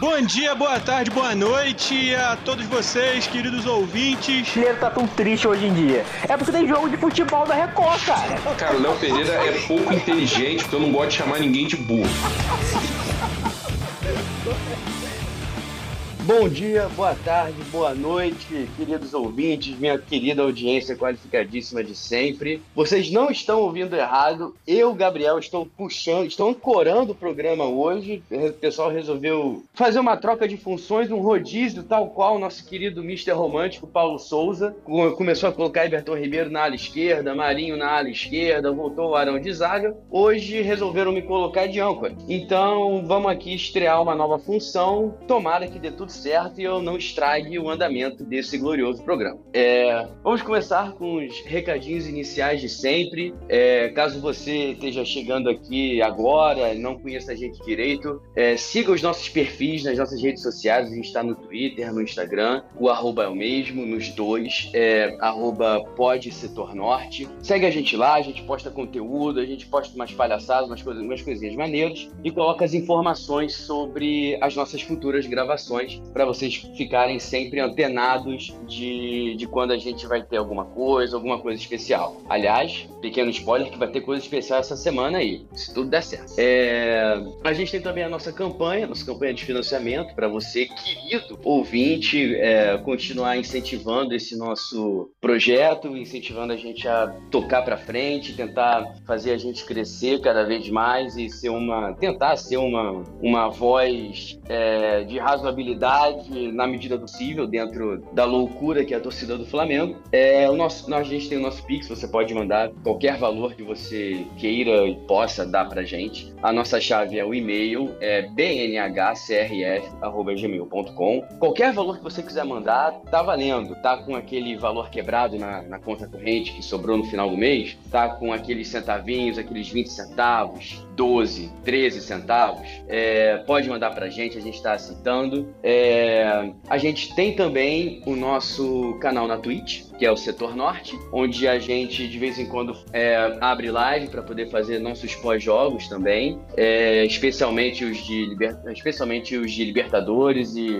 Bom dia, boa tarde, boa noite a todos vocês, queridos ouvintes. O brasileiro tá tão triste hoje em dia. É porque tem jogo de futebol da Record, cara. Cara, o Léo Pereira é pouco inteligente, porque eu não gosto de chamar ninguém de burro. Bom dia, boa tarde, boa noite, queridos ouvintes, minha querida audiência qualificadíssima de sempre. Vocês não estão ouvindo errado. Eu, Gabriel, estou puxando, estou ancorando o programa hoje. O pessoal resolveu fazer uma troca de funções, um rodízio, tal qual o nosso querido Mister Romântico Paulo Souza. Começou a colocar Everton Ribeiro na ala esquerda, Marinho na ala esquerda, voltou o Arão de zaga. Hoje resolveram me colocar de âncora. Então vamos aqui estrear uma nova função. Tomara que dê tudo certo e eu não estrague o andamento desse glorioso programa. É, vamos começar com os recadinhos iniciais de sempre. É, caso você esteja chegando aqui agora, não conheça a gente direito, é, siga os nossos perfis nas nossas redes sociais. A gente está no Twitter, no Instagram, o arroba é o mesmo, nos dois, é, arroba pode setor norte. Segue a gente lá, a gente posta conteúdo, a gente posta umas palhaçadas, umas, coisas, umas coisinhas maneiras e coloca as informações sobre as nossas futuras gravações para vocês ficarem sempre antenados de, de quando a gente vai ter alguma coisa, alguma coisa especial. Aliás, pequeno spoiler que vai ter coisa especial essa semana aí, se tudo der certo. É, a gente tem também a nossa campanha, nossa campanha de financiamento para você, querido ouvinte, é, continuar incentivando esse nosso projeto, incentivando a gente a tocar para frente, tentar fazer a gente crescer cada vez mais e ser uma, tentar ser uma, uma voz é, de razoabilidade na medida do possível, dentro da loucura que é a torcida do Flamengo. É, o nosso, a gente tem o nosso Pix, você pode mandar qualquer valor que você queira e possa dar pra gente. A nossa chave é o e-mail, é bnhcrf.gmail.com. Qualquer valor que você quiser mandar, tá valendo. Tá com aquele valor quebrado na, na conta corrente que sobrou no final do mês, tá com aqueles centavinhos, aqueles 20 centavos, 12, 13 centavos, é, pode mandar pra gente, a gente está aceitando. É, a gente tem também o nosso canal na Twitch, que é o Setor Norte, onde a gente de vez em quando é, abre live para poder fazer nossos pós-jogos também, é, especialmente os de especialmente os de Libertadores e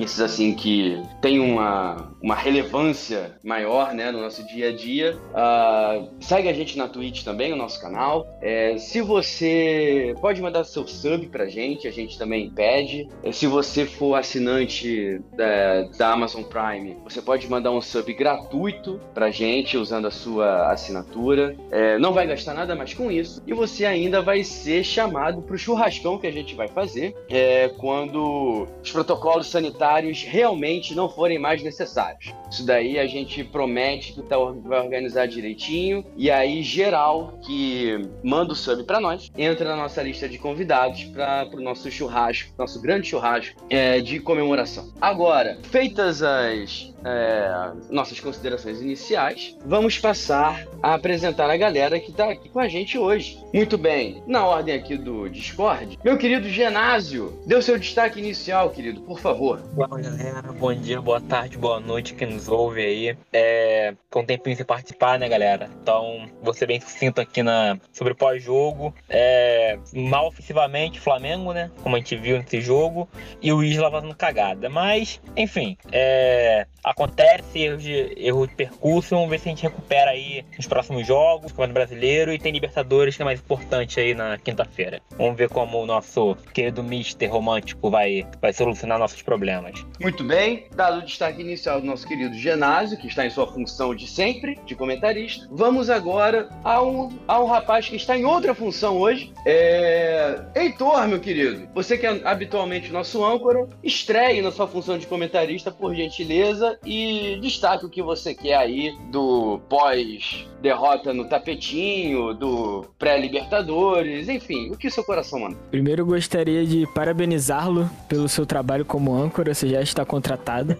esses assim que tem uma, uma relevância maior, né, no nosso dia a dia. Uh, segue a gente na Twitch também, o nosso canal. É, se você pode mandar seu sub pra gente, a gente também pede. É, se você for assinante da, da Amazon Prime, você pode mandar um sub gratuito gratuito pra gente usando a sua assinatura. É, não vai gastar nada mais com isso. E você ainda vai ser chamado pro churrascão que a gente vai fazer é, quando os protocolos sanitários realmente não forem mais necessários. Isso daí a gente promete que tá, vai organizar direitinho. E aí, geral que manda o sub para nós, entra na nossa lista de convidados para o nosso churrasco, nosso grande churrasco é, de comemoração. Agora, feitas as é, nossas considerações iniciais, vamos passar a apresentar a galera que está aqui com a gente hoje. Muito bem, na ordem aqui do Discord, meu querido Genásio, dê o seu destaque inicial, querido, por favor. Bom, galera, bom dia, boa tarde, boa noite, quem nos ouve aí. É, com um tempinho sem participar, né, galera? Então, vou ser bem sucinto aqui na, sobre pós-jogo. É, mal ofensivamente, Flamengo, né? Como a gente viu nesse jogo, e o Isla fazendo cagada. Mas, enfim, é, acontece erros de, erro de percurso. Vamos ver se a gente recupera aí nos próximos jogos, Campeonato Brasileiro, e tem Libertadores, que é mais importante aí na quinta-feira. Vamos ver como o nosso querido Mister Romântico vai, vai solucionar nossos problemas. Muito bem, dado o destaque inicial do nosso querido Genásio, que está em sua função de sempre, de comentarista, vamos agora a um, a um rapaz que está em outra função hoje. É... Heitor, meu querido, você que é habitualmente nosso âncora, estreie na sua função de comentarista, por gentileza, e destaque o que você quer aí do pós-derrota no tapetinho, do pré-Libertadores, enfim, o que seu coração manda. Primeiro, gostaria de parabenizá-lo pelo seu trabalho como âncora, você já está contratado.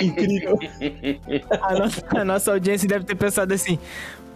Incrível. A nossa, a nossa audiência deve ter pensado assim: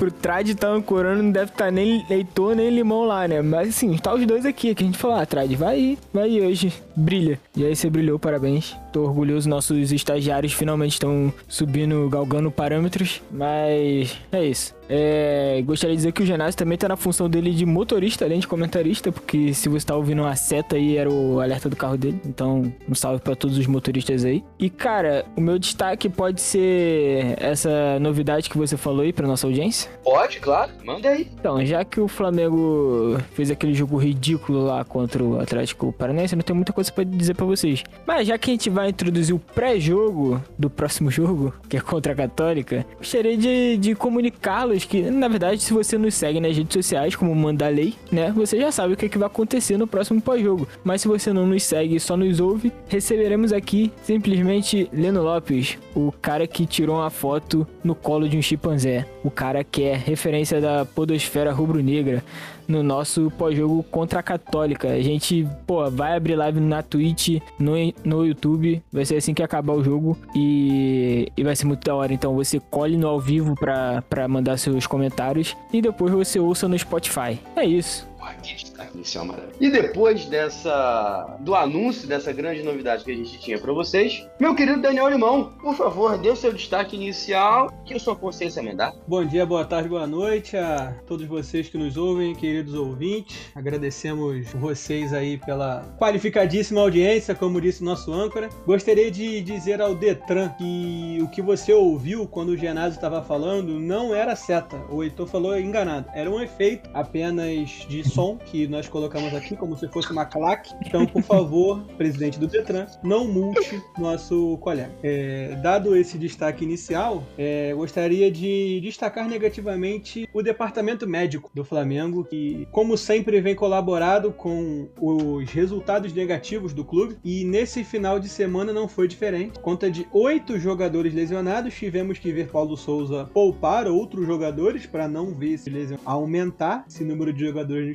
pro Trad tá ancorando, não deve estar tá nem Heitor nem Limão lá, né? Mas assim, tá os dois aqui, que a gente falou, ah, Trad, vai aí, vai aí hoje, brilha. E aí você brilhou, parabéns. Tô orgulhoso, nossos estagiários finalmente estão subindo, galgando parâmetros, mas é isso. É, gostaria de dizer que o Genásio também tá na função dele de motorista, além de comentarista, porque se você tá ouvindo uma seta aí, era o alerta do carro dele. Então, um salve para todos os motoristas aí. E, cara, o meu destaque pode ser essa novidade que você falou aí pra nossa audiência? Pode, claro. Manda aí. Então, já que o Flamengo fez aquele jogo ridículo lá contra o Atlético Paranaense, não tenho muita coisa para dizer para vocês. Mas já que a gente vai introduzir o pré-jogo do próximo jogo, que é contra a Católica, gostaria de, de comunicá-los que, na verdade, se você nos segue nas redes sociais, como manda a lei, né, você já sabe o que, é que vai acontecer no próximo pós-jogo. Mas se você não nos segue e só nos ouve, receberemos aqui simplesmente Leno Lopes, o cara que tirou uma foto no colo de um chimpanzé, o cara que é referência da podosfera rubro-negra no nosso pós-jogo contra a Católica. A gente, pô, vai abrir live na Twitch, no, no YouTube, vai ser assim que acabar o jogo e, e vai ser muito da hora. Então você colhe no ao vivo pra mandar seus comentários e depois você ouça no Spotify. É isso. Que destaque inicial maravilhoso. E depois dessa do anúncio dessa grande novidade que a gente tinha para vocês, meu querido Daniel Limão, por favor, dê o seu destaque inicial que a sua consciência me dá. Bom dia, boa tarde, boa noite a todos vocês que nos ouvem, queridos ouvintes. Agradecemos vocês aí pela qualificadíssima audiência, como disse nosso âncora. Gostaria de dizer ao Detran que o que você ouviu quando o Genásio estava falando não era seta. O Heitor falou enganado. Era um efeito apenas de som que nós colocamos aqui como se fosse uma claque. Então, por favor, presidente do Detran, não multe nosso colega. É, dado esse destaque inicial, é, gostaria de destacar negativamente o departamento médico do Flamengo, que, como sempre, vem colaborado com os resultados negativos do clube. E nesse final de semana não foi diferente. Conta de oito jogadores lesionados, tivemos que ver Paulo Souza poupar outros jogadores para não ver esse lesão aumentar esse número de jogadores no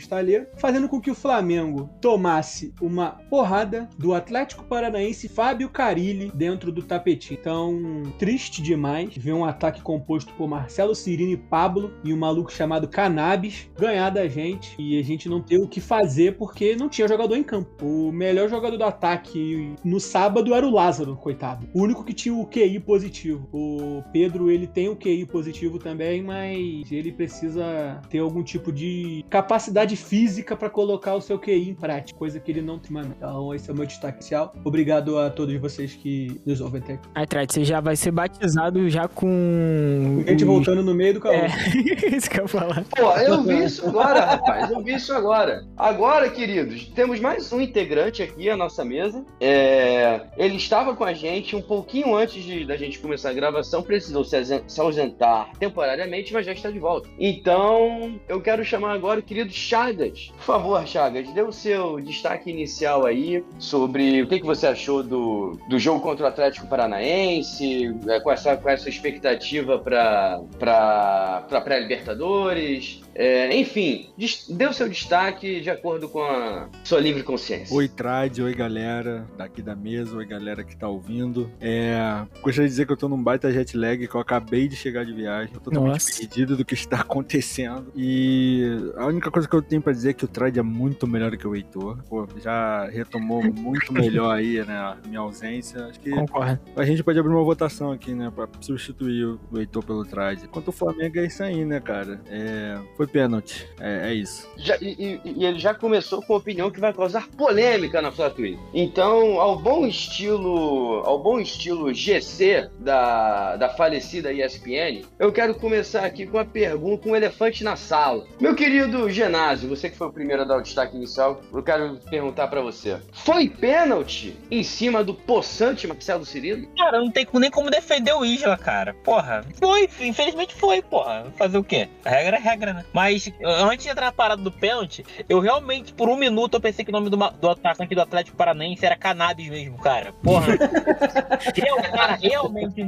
fazendo com que o Flamengo tomasse uma porrada do Atlético Paranaense Fábio Carilli dentro do tapetinho. Então, triste demais ver um ataque composto por Marcelo Cirino e Pablo e um maluco chamado Cannabis ganhar da gente e a gente não ter o que fazer porque não tinha jogador em campo. O melhor jogador do ataque no sábado era o Lázaro, coitado. O único que tinha o QI positivo. O Pedro, ele tem o QI positivo também, mas ele precisa ter algum tipo de capacidade física para colocar o seu QI em prática, coisa que ele não tem, mano. Então, esse é o meu destaque inicial. Obrigado a todos vocês que nos ouvem até aqui. Aí, Trate, você já vai ser batizado já com. Gente os... voltando no meio do carro. É, isso que eu ia falar. Pô, eu vi isso agora, rapaz. Eu vi isso agora. Agora, queridos, temos mais um integrante aqui à nossa mesa. É... Ele estava com a gente um pouquinho antes de, da gente começar a gravação, precisou se ausentar temporariamente, mas já está de volta. Então, eu quero chamar agora o querido Chagas. Por favor, Chagas, dê o seu destaque inicial aí sobre o que, que você achou do, do jogo contra o Atlético Paranaense, qual é a sua, qual é a sua expectativa para pré-Libertadores, é, enfim, dê o seu destaque de acordo com a sua livre consciência. Oi, Trade, oi, galera daqui da mesa, oi, galera que tá ouvindo. É, gostaria de dizer que eu tô num baita jet lag, que eu acabei de chegar de viagem, tô totalmente Nossa. perdido do que está acontecendo. E a única coisa que eu tenho pra dizer é que o Trade é muito melhor que o Heitor. Pô, já retomou muito melhor aí, né, a minha ausência. Acho que Concordo. a gente pode abrir uma votação aqui, né, pra substituir o Heitor pelo Trade. Quanto ao Flamengo é isso aí, né, cara? É, foi pênalti. É, é isso. Já, e, e, ele já começou com a opinião que vai causar polêmica na sua Twitter. Então, ao bom estilo, ao bom estilo GC da, da falecida ESPN, eu quero começar aqui com a pergunta, um elefante na sala. Meu querido Genásio, você que foi o primeiro a dar o destaque inicial, eu quero perguntar para você. Foi pênalti em cima do possante Marcelo Cirilo? Cara, não tem nem como defender o Isla, cara. Porra, foi, infelizmente foi, porra. Fazer o quê? A regra é regra, né? Mas antes de entrar na parada do pênalti, eu realmente, por um minuto, eu pensei que o nome do, do atacante do Atlético Paranaense era Cannabis mesmo, cara. Porra. eu, cara, realmente.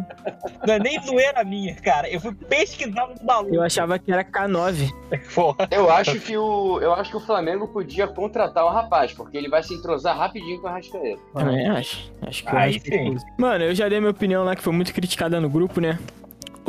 Não é nem zoeira minha, cara. Eu fui pesquisar no maluco. Eu achava que era K9. Porra. Eu acho que o. Eu acho que o Flamengo podia contratar o rapaz, porque ele vai se entrosar rapidinho com a Rascaeta. Também acho. Acho que Aí, sim. Mano, eu já dei minha opinião lá que foi muito criticada no grupo, né?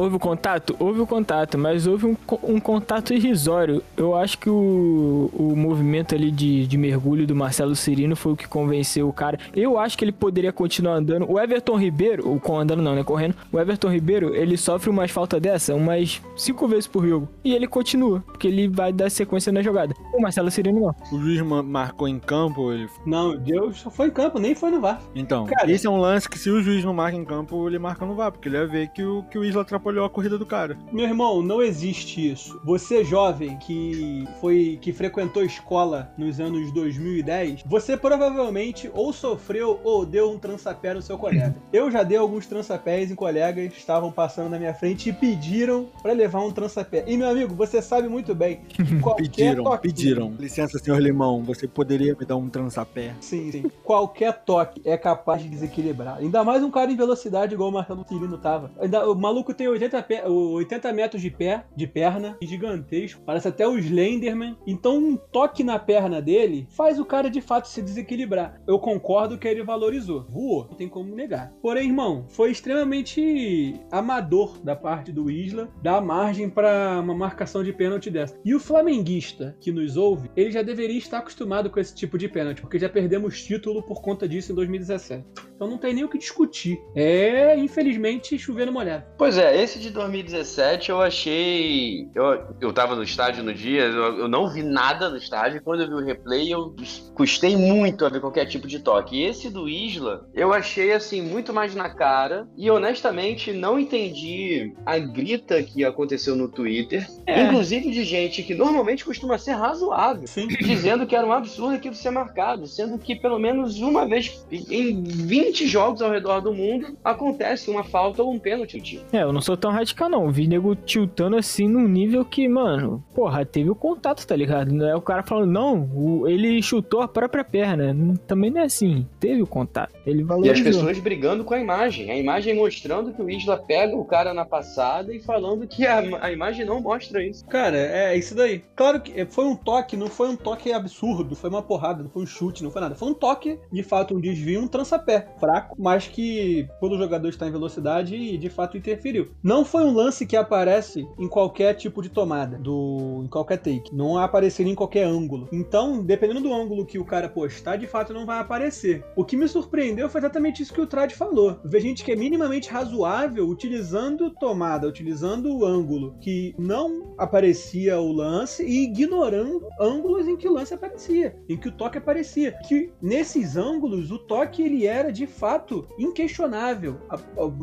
Houve o contato? Houve o contato, mas houve um, um contato irrisório. Eu acho que o, o movimento ali de, de mergulho do Marcelo Cirino foi o que convenceu o cara. Eu acho que ele poderia continuar andando. O Everton Ribeiro, ou andando não, né? Correndo. O Everton Ribeiro, ele sofre umas falta dessa umas cinco vezes por jogo. E ele continua, porque ele vai dar sequência na jogada. O Marcelo Cirino não. O juiz marcou em campo, ele. Não, Deus só foi em campo, nem foi no VAR. Então, cara, esse é um lance que se o juiz não marca em campo, ele marca no VAR, porque ele ia ver que o, que o Isla atrapalhou a corrida do cara. Meu irmão, não existe isso. Você jovem que foi que frequentou escola nos anos 2010, você provavelmente ou sofreu ou deu um trançapé no seu colega. Eu já dei alguns trançapés em colegas que estavam passando na minha frente e pediram para levar um trançapé. E meu amigo, você sabe muito bem, pediram, toque... pediram. Licença, senhor Limão, você poderia me dar um trançapé? Sim, sim. Qualquer toque é capaz de desequilibrar. Ainda mais um cara em velocidade igual o Marcelo Cirino tava. o maluco tem 80, pé, 80 metros de pé, de perna, gigantesco. Parece até o Slenderman. Então um toque na perna dele faz o cara de fato se desequilibrar. Eu concordo que ele valorizou. Voou, não tem como negar. Porém, irmão, foi extremamente amador da parte do Isla dar margem para uma marcação de pênalti dessa. E o flamenguista que nos ouve, ele já deveria estar acostumado com esse tipo de pênalti, porque já perdemos título por conta disso em 2017. Então não tem nem o que discutir. É, infelizmente, chovendo molhado. Pois é, esse de 2017 eu achei. Eu, eu tava no estádio no dia, eu, eu não vi nada no estádio. Quando eu vi o replay, eu custei muito a ver qualquer tipo de toque. E esse do Isla, eu achei assim, muito mais na cara. E honestamente, não entendi a grita que aconteceu no Twitter. É. Inclusive de gente que normalmente costuma ser razoável. Sim. Dizendo que era um absurdo aquilo ser marcado. Sendo que pelo menos uma vez em 20 jogos ao redor do mundo acontece uma falta ou um pênalti. É, eu não sou tão radical, não. Vi nego tiltando assim num nível que, mano, porra, teve o contato, tá ligado? Não é o cara falando, não, o, ele chutou a própria perna. Também não é assim. Teve o contato. Ele valorizou. E as pessoas brigando com a imagem. A imagem mostrando que o Isla pega o cara na passada e falando que a, a imagem não mostra isso. Cara, é isso daí. Claro que foi um toque, não foi um toque absurdo, foi uma porrada, não foi um chute, não foi nada. Foi um toque, de fato, um desvio, um trançapé. Fraco, mas que quando o jogador está em velocidade, de fato interferiu. Não foi um lance que aparece em qualquer tipo de tomada, do, em qualquer take. Não apareceria em qualquer ângulo. Então, dependendo do ângulo que o cara postar, de fato não vai aparecer. O que me surpreendeu foi exatamente isso que o Trad falou. Ver gente que é minimamente razoável utilizando tomada, utilizando o ângulo que não aparecia o lance e ignorando ângulos em que o lance aparecia, em que o toque aparecia. Que nesses ângulos o toque ele era de fato inquestionável.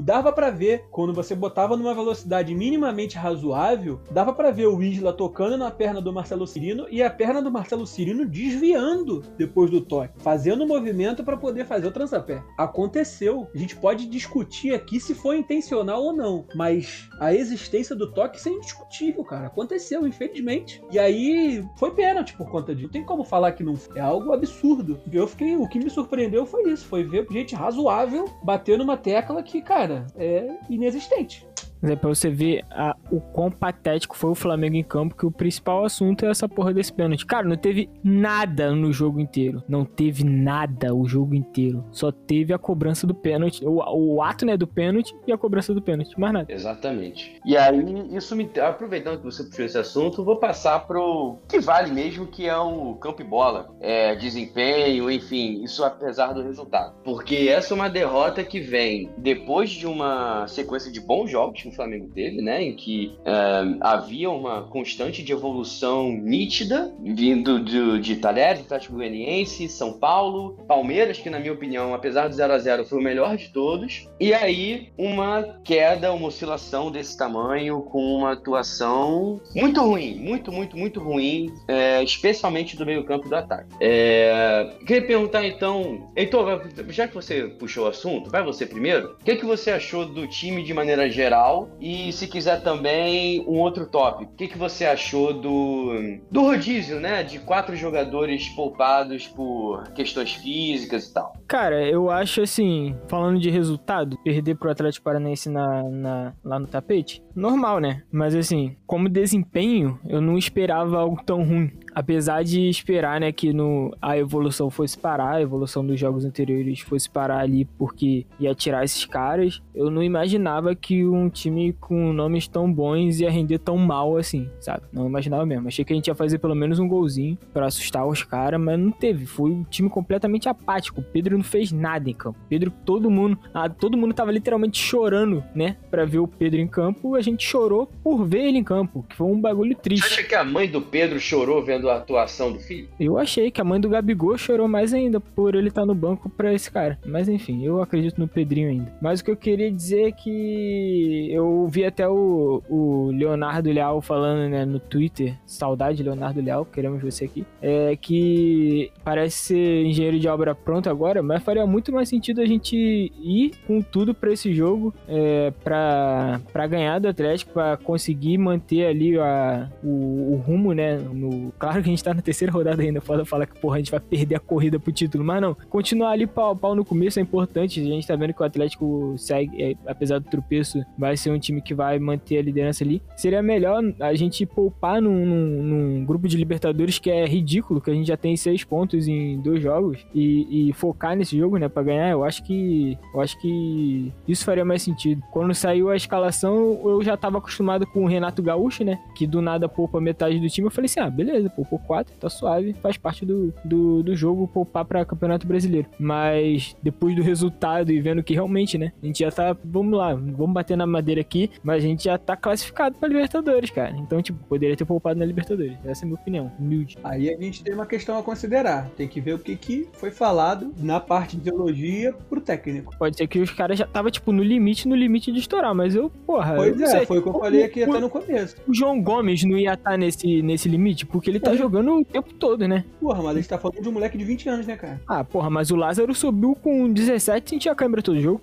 Dava para ver quando você botava numa velocidade minimamente razoável, dava para ver o Isla tocando na perna do Marcelo Cirino e a perna do Marcelo Cirino desviando depois do toque, fazendo o movimento para poder fazer o trançapé. Aconteceu. A gente pode discutir aqui se foi intencional ou não, mas a existência do toque é indiscutível, cara. Aconteceu, infelizmente. E aí foi pênalti por conta disso. Não tem como falar que não. É algo absurdo. Eu fiquei. O que me surpreendeu foi isso. Foi ver gente razoável bater numa tecla que, cara, é inexistente. É pra você ver a, o quão patético foi o Flamengo em campo, que o principal assunto é essa porra desse pênalti. Cara, não teve nada no jogo inteiro. Não teve nada o jogo inteiro. Só teve a cobrança do pênalti. O, o ato, né, do pênalti e a cobrança do pênalti. Mais nada. Exatamente. E aí, isso me. Aproveitando que você puxou esse assunto, vou passar pro que vale mesmo, que é o campo e bola. É, desempenho, enfim, isso apesar do resultado. Porque essa é uma derrota que vem depois de uma sequência de bons jogos que o Flamengo teve, né? Em que uh, havia uma constante de evolução nítida, vindo do, de Talheres, Atlético Goianiense, São Paulo, Palmeiras, que na minha opinião, apesar do 0 a 0 foi o melhor de todos, e aí uma queda, uma oscilação desse tamanho, com uma atuação muito ruim, muito, muito, muito ruim, é, especialmente do meio campo do ataque. É, queria perguntar então, Heitor, já que você puxou o assunto, vai você primeiro, o que, que você achou do time de maneira geral e se quiser também um outro tópico. O que, que você achou do, do rodízio, né? De quatro jogadores poupados por questões físicas e tal. Cara, eu acho assim, falando de resultado, perder pro Atlético Paranaense na, na, lá no tapete, normal, né? Mas assim, como desempenho, eu não esperava algo tão ruim. Apesar de esperar, né, que no, a evolução fosse parar, a evolução dos jogos anteriores fosse parar ali porque ia tirar esses caras, eu não imaginava que um time com nomes tão bons ia render tão mal assim, sabe? Não imaginava mesmo. Achei que a gente ia fazer pelo menos um golzinho para assustar os caras, mas não teve. Foi um time completamente apático. O Pedro não fez nada em campo. Pedro, todo mundo, ah, todo mundo tava literalmente chorando, né, para ver o Pedro em campo. A gente chorou por ver ele em campo, que foi um bagulho triste. Você acha que a mãe do Pedro chorou vendo a atuação do filho? Eu achei que a mãe do Gabigol chorou mais ainda por ele estar no banco pra esse cara. Mas enfim, eu acredito no Pedrinho ainda. Mas o que eu queria dizer é que eu vi até o, o Leonardo Leal falando né, no Twitter, saudade Leonardo Leal, queremos você aqui, é que parece ser engenheiro de obra pronto agora, mas faria muito mais sentido a gente ir com tudo para esse jogo, é, para ganhar do Atlético, para conseguir manter ali a, o, o rumo, né? No, claro que a gente tá na terceira rodada ainda, foda falar que, porra, a gente vai perder a corrida pro título. Mas não, continuar ali pau pau no começo é importante. A gente tá vendo que o Atlético segue, é, apesar do tropeço, vai ser um time que vai manter a liderança ali. Seria melhor a gente poupar num, num, num grupo de Libertadores que é ridículo, que a gente já tem seis pontos em dois jogos, e, e focar nesse jogo, né, pra ganhar. Eu acho que. Eu acho que isso faria mais sentido. Quando saiu a escalação, eu já tava acostumado com o Renato Gaúcho, né? Que do nada poupa metade do time. Eu falei assim: ah, beleza, poupou quatro, tá suave, faz parte do, do, do jogo poupar pra Campeonato Brasileiro. Mas depois do resultado e vendo que realmente, né? A gente já tá, vamos lá, vamos bater na madeira aqui, mas a gente já tá classificado pra Libertadores, cara. Então, tipo, poderia ter poupado na Libertadores. Essa é a minha opinião, humilde. Aí a gente tem uma questão a considerar. Tem que ver o que, que foi falado na parte de elogia pro técnico. Pode ser que os caras já tava, tipo, no limite, no limite de estourar, mas eu, porra. Pois eu é, sei. foi o que eu falei aqui o, até no começo. O João Gomes não ia estar nesse, nesse limite, porque ele tá jogando o tempo todo, né? Porra, mas a gente tá falando de um moleque de 20 anos, né, cara? Ah, porra, mas o Lázaro subiu com 17 e sentia a câmera todo jogo.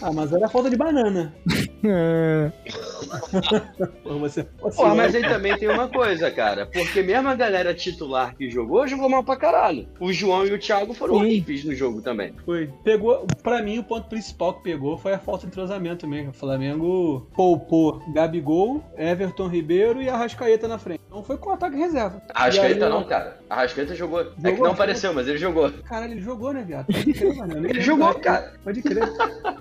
Ah, mas era falta de banana. É, Porra, você. Porra, mas aí também tem uma coisa, cara. Porque mesmo a galera titular que jogou, jogou mal pra caralho. O João e o Thiago foram horríveis no jogo também. Foi. Pegou, pra mim, o ponto principal que pegou foi a falta de entrosamento mesmo. O Flamengo poupou Gabigol, Everton Ribeiro e Arrascaeta na frente. Então foi com ataque reserva. Arrascaeta aí, não, cara. Arrascaeta jogou. é que Jogou, não jogou. apareceu, mas ele jogou. Caralho, ele jogou, né, viado? Pode crer, mano. Ele jogou, cara. Pode crer.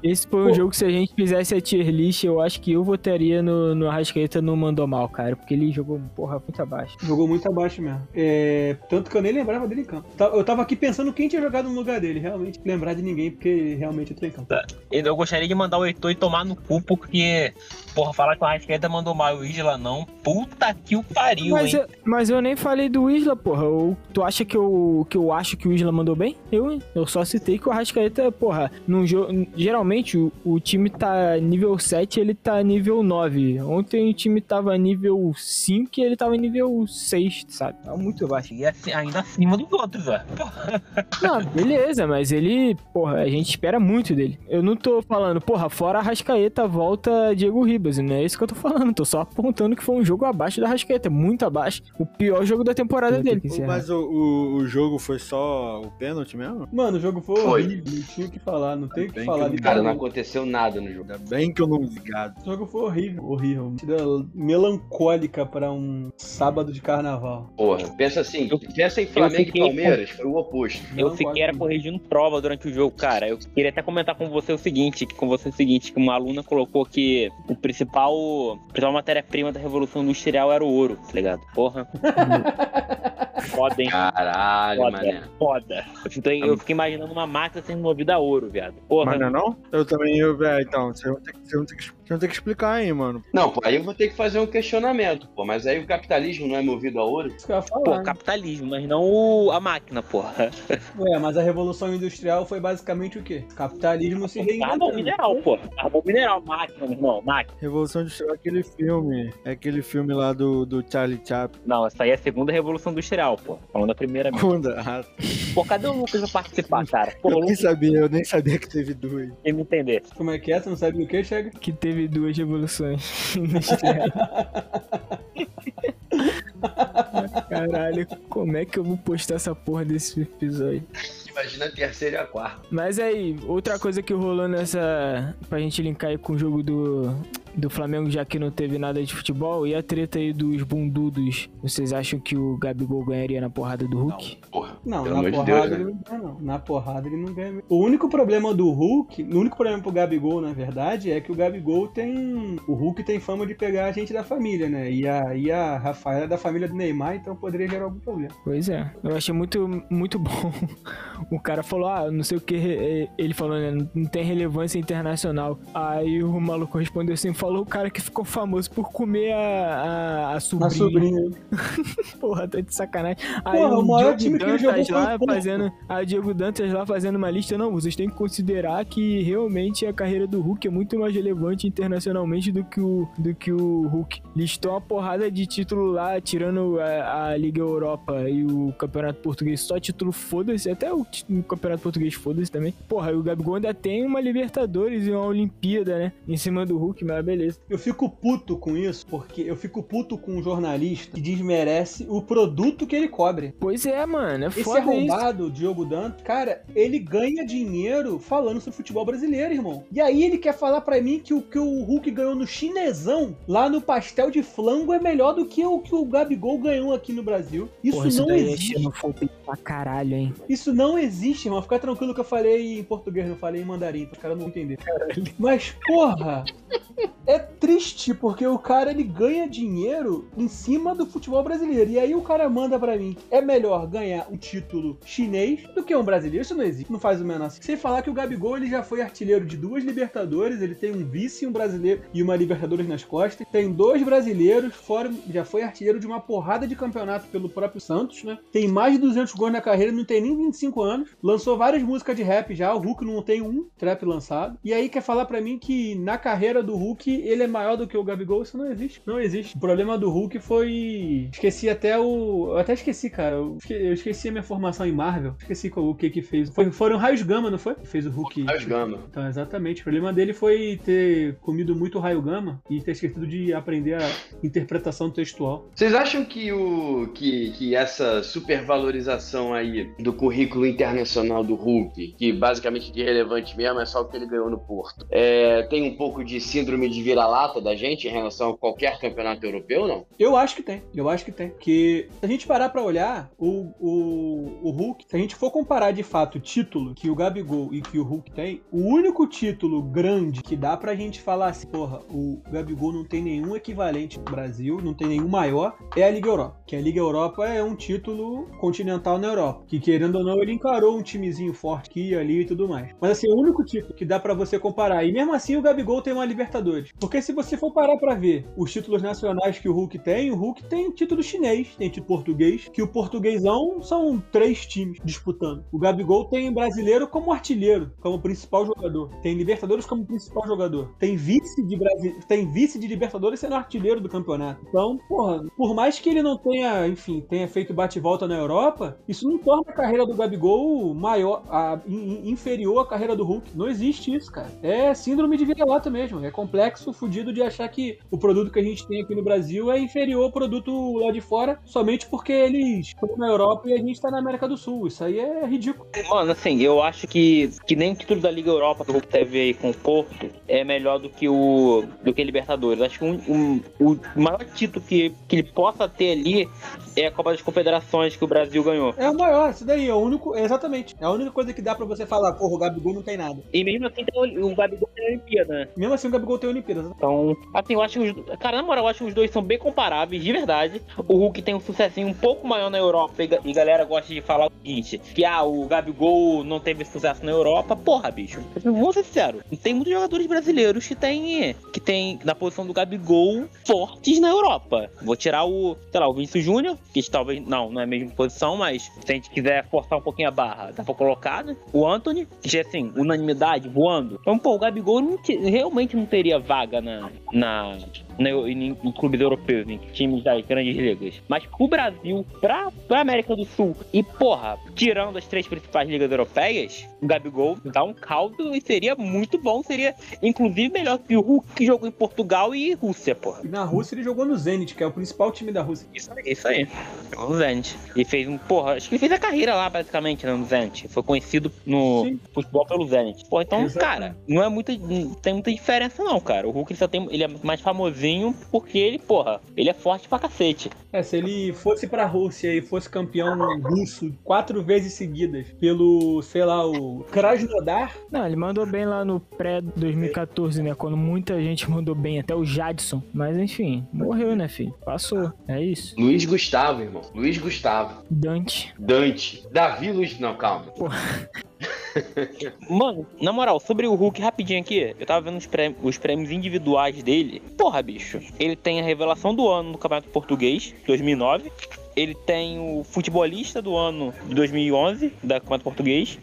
Esse foi um Pô. jogo que se a gente fizesse a tier list, eu acho que eu votaria no, no Arrascaeta no Mandou Mal, cara. Porque ele jogou, porra, muito abaixo. Jogou muito abaixo mesmo. É, tanto que eu nem lembrava dele em campo. Ta- Eu tava aqui pensando quem tinha jogado no lugar dele. Realmente, lembrar de ninguém, porque realmente eu tô em campo. Eu gostaria de mandar o Heitor e tomar no cu, porque, porra, falar que o Arrascaeta mandou mal o Isla não. Puta que o pariu, Mas hein? eu, mas eu nem falei do Isla, porra. Eu- tu acha que eu, que eu acho que o Isla mandou bem? Eu, hein? eu só citei que o Arrascaeta, porra, num jogo. Geralmente o, o time tá nível 7 ele tá nível 9. Ontem o time tava nível 5 e ele tava nível 6, sabe? Tá muito baixo. E assim, ainda acima dos outros, ó. Porra. Não, beleza, mas ele, porra, a gente espera muito dele. Eu não tô falando, porra, fora a Rascaeta, volta Diego Ribas, não é isso que eu tô falando. Tô só apontando que foi um jogo abaixo da Rascaeta, muito abaixo. O pior jogo da temporada dele. Mas o, o, o jogo foi só o pênalti mesmo? Mano, o jogo foi, Foi. horrível. Não tinha o que falar. Não tem o que Bem falar que Cara, não aconteceu nada no jogo. Ainda bem que eu não ligado. O jogo foi horrível, horrível. Melancólica pra um sábado de carnaval. Porra, pensa assim, pensa em Flamengo fiquei e Palmeiras, foi o oposto. Eu fiquei era corrigindo prova durante o jogo, cara. Eu queria até comentar com você o seguinte, que com você o seguinte, que uma aluna colocou que o principal, a principal matéria-prima da Revolução Industrial era o ouro, tá ligado? Porra. Foda, hein? Caralho, Foda, mané. foda. Então, eu fiquei imaginando uma máquina sendo movida a ouro, viado. Porra, Mas não é não? Eu também, eu, é, então, vocês vão, ter, que- vocês vão ter que, vocês vão ter que explicar aí, mano. Não, pô, aí eu vou ter que fazer um questionamento, pô. Mas aí o capitalismo não é movido a ouro? Isso que eu ia falar. pô, né? capitalismo, mas não o- a máquina, porra. Ué, mas a Revolução Industrial foi basicamente o quê? Capitalismo se reinventando. mineral, pô. Carbono mineral, máquina, meu irmão, máquina. Revolução Industrial é aquele filme. É aquele filme lá do, do Charlie Chaplin. Não, essa aí é a segunda Revolução Industrial, pô. Falando da primeira mesmo. Quando- ah, Pô, cadê o Lucas pra participar, cara? Pô, eu nem Lucas sabia, eu nem sabia que teve duas. tem me entender. Como é que é? Você não sabe o que, Chega? Que teve duas revoluções. Caralho, como é que eu vou postar essa porra desse episódio? Imagina a terceira e a quarta. Mas aí, outra coisa que rolou nessa. Pra gente linkar aí com o jogo do, do Flamengo, já que não teve nada de futebol, e a treta aí dos bundudos. Vocês acham que o Gabigol ganharia na porrada do Hulk? Porra. Não, Pelo na de porrada Deus, né? ele não ganha, não. Na porrada ele não ganha. mesmo. O único problema do Hulk, o único problema pro Gabigol, na verdade, é que o Gabigol tem. O Hulk tem fama de pegar a gente da família, né? E a, e a Rafaela é da família do Neymar, então poderia gerar algum problema. Pois é, eu achei muito, muito bom. O cara falou, ah, não sei o que, ele falou, né, não tem relevância internacional. Aí o maluco respondeu assim, falou o cara que ficou famoso por comer a, a, a sobrinha. A sobrinha. Porra, tá de sacanagem. Aí Porra, o maior time que ele jogou Dantas o lá fazendo, a Diego Dantas lá fazendo uma lista, não, vocês têm que considerar que realmente a carreira do Hulk é muito mais relevante internacionalmente do que o, do que o Hulk. Listou uma porrada de título lá, tirando a, a Liga Europa e o Campeonato Português, só título foda-se, até o, o Campeonato Português foda-se também. Porra, e o Gabigol ainda tem uma Libertadores e uma Olimpíada, né, em cima do Hulk, mas beleza. Eu fico puto com isso, porque eu fico puto com um jornalista que desmerece o produto que ele cobre. Pois é, mano, é Esse foda isso. arrombado, o Diogo Dantas, cara, ele ganha dinheiro falando sobre futebol brasileiro, irmão. E aí ele quer falar pra mim que o que o Hulk ganhou no chinesão, lá no pastel de flango, é melhor do que o que o Gabigol ganhou aqui no Brasil. Isso Porra, isso não é existe. xenofobia pra caralho, hein. Isso não existe, irmão. Fica tranquilo que eu falei em português, não falei em mandarim, para os caras não entenderem. Mas, porra, é triste porque o cara ele ganha dinheiro em cima do futebol brasileiro. E aí o cara manda pra mim: é melhor ganhar um título chinês do que um brasileiro. Isso não existe, não faz o menor sentido. Sem falar que o Gabigol ele já foi artilheiro de duas Libertadores, ele tem um vice, um brasileiro e uma Libertadores nas costas. Tem dois brasileiros, fora já foi artilheiro de uma porrada de campeonato pelo próprio Santos, né? Tem mais de 200 gols na carreira, não tem nem 25 anos. Lançou várias músicas de rap já, o Hulk não tem um trap lançado. E aí quer falar pra mim que na carreira do Hulk ele é maior do que o Gabigol? Isso não existe. Não existe. O problema do Hulk foi. Esqueci até o. Eu até esqueci, cara. Eu esque- eu esqueci a minha formação em Marvel. Esqueci qual- o que que fez. Foi, foram raios gama, não foi? Fez o Hulk. Raios Gama. Então, exatamente. O problema dele foi ter comido muito raio gama e ter esquecido de aprender a interpretação textual. Vocês acham que, o, que, que essa supervalorização aí do currículo internacional do Hulk, que basicamente de relevante mesmo é só o que ele ganhou no Porto, é, tem um pouco de síndrome de vira-lata da gente em relação a qualquer campeonato europeu, não? Eu acho que tem, eu acho que tem. Porque se a gente parar pra olhar, o, o, o Hulk, se a gente for comparar de fato o título que o Gabigol e que o Hulk tem, o único título grande que dá pra gente falar assim, porra, o Gabigol não tem nenhum equivalente no Brasil, não tem nenhum maior, é a Liga Europa. Que a Liga Europa é um título continental na Europa. Que querendo ou não, ele encarou um timezinho forte aqui e ali e tudo mais. Mas assim, é o único título que dá pra você comparar. E mesmo assim, o Gabigol tem uma Libertadores. Porque se você for parar pra ver os títulos nacionais que o Hulk tem, o Hulk tem título chinês, tem título português, que o portuguesão são três times disputando. O Gabigol tem brasileiro como artilheiro, como principal jogador. Tem Libertadores como principal jogador. Tem vice de Brasi... tem vice de Libertadores sendo artilheiro do campeonato. Então, porra, por mais que ele não tenha, enfim, tenha feito bate volta na Europa, isso não torna a carreira do Gabigol maior, a- in- inferior à carreira do Hulk. Não existe isso, cara. É síndrome de vira-lata mesmo. É complexo, fudido de achar que o produto que a gente tem aqui no Brasil é inferior ao produto lá de fora somente porque eles estão na Europa e a gente tá na América do Sul. Isso aí é ridículo. Mano, assim, eu acho que, que nem o título da Liga Europa que o Hulk teve aí com o Porto é melhor do que o do que Libertadores. Acho que um, um- o maior título que, que ele possa ter ali é a Copa das Confederações que o Brasil ganhou. É o maior, isso daí é o único, é exatamente. É a única coisa que dá pra você falar, porra, o Gabigol não tem nada. E mesmo assim o, Gabigol tem a Olimpíada, né? Mesmo assim o Gabigol tem Então, assim, eu acho que os. Cara, na moral, eu acho que os dois são bem comparáveis, de verdade. O Hulk tem um sucessinho um pouco maior na Europa e, e galera gosta de falar o seguinte: que ah, o Gabigol não teve sucesso na Europa. Porra, bicho. Vou ser sincero. Tem muitos jogadores brasileiros que tem, que tem na posição do Gabigol fortes na Europa. Vou tirar o, sei lá, o Vinícius Júnior, que talvez não, não é a mesma posição, mas se a gente quiser forçar um pouquinho a barra, dá pra colocar, né? O Anthony, que já assim, unanimidade, voando. Então, pô, o Gabigol não te- realmente não teria vaga na, na, no, em, em clubes europeus, em times das grandes ligas. Mas pro Brasil, pra, pra América do Sul, e porra, tirando as três principais ligas europeias, o Gabigol dá um caldo e seria muito bom, seria inclusive melhor que o Hulk que jogou em Portugal e Rússia, porra. E na Rússia ele jogou no Zenit, que é o principal time da Rússia. Isso aí, isso aí. Jogou no Zenit. E fez um, porra, acho que ele fez a carreira lá, basicamente, né, no Zenit. Foi conhecido no Sim. futebol pelo Zenit. Porra, então, cara, não é muita, não tem muita diferença não, cara. O Hulk ele só tem, ele é mais famosinho porque ele, porra, ele é forte pra cacete. É, se ele fosse pra Rússia e fosse campeão russo quatro vezes seguidas pelo, sei lá, o Krasnodar, Não, ele mandou bem lá no pré-2014, né? Quando muita gente mandou bem, até o Jadson. Mas enfim, morreu, né, filho? Passou. É isso. Luiz Gustavo, irmão. Luiz Gustavo. Dante. Dante. Davi Luiz. Não, calma. Mano, na moral, sobre o Hulk, rapidinho aqui, eu tava vendo os prêmios, os prêmios individuais dele. Porra, bicho. Ele tem a revelação do ano no Campeonato Português, 2009. Ele tem o futebolista do ano de 2011, da Campeonato Português.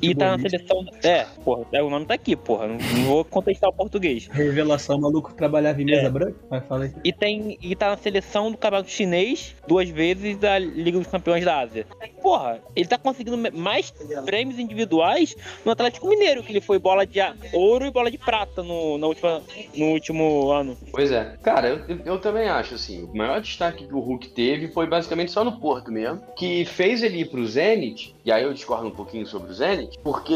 E tá na seleção. É, porra, é, o nome tá aqui, porra. Não, não vou contestar o português. revelação, maluco trabalhava em mesa branca. Vai, fala aí. E, tem, e tá na seleção do campeonato chinês duas vezes da Liga dos Campeões da Ásia. Porra, ele tá conseguindo mais prêmios individuais no Atlético Mineiro, que ele foi bola de a- ouro e bola de prata no, na última, no último ano. Pois é. Cara, eu, eu também acho, assim, o maior destaque que o Hulk teve foi basicamente só no Porto mesmo, que fez ele ir pro Zenit, e aí eu discordo um pouquinho sobre o Zenit, porque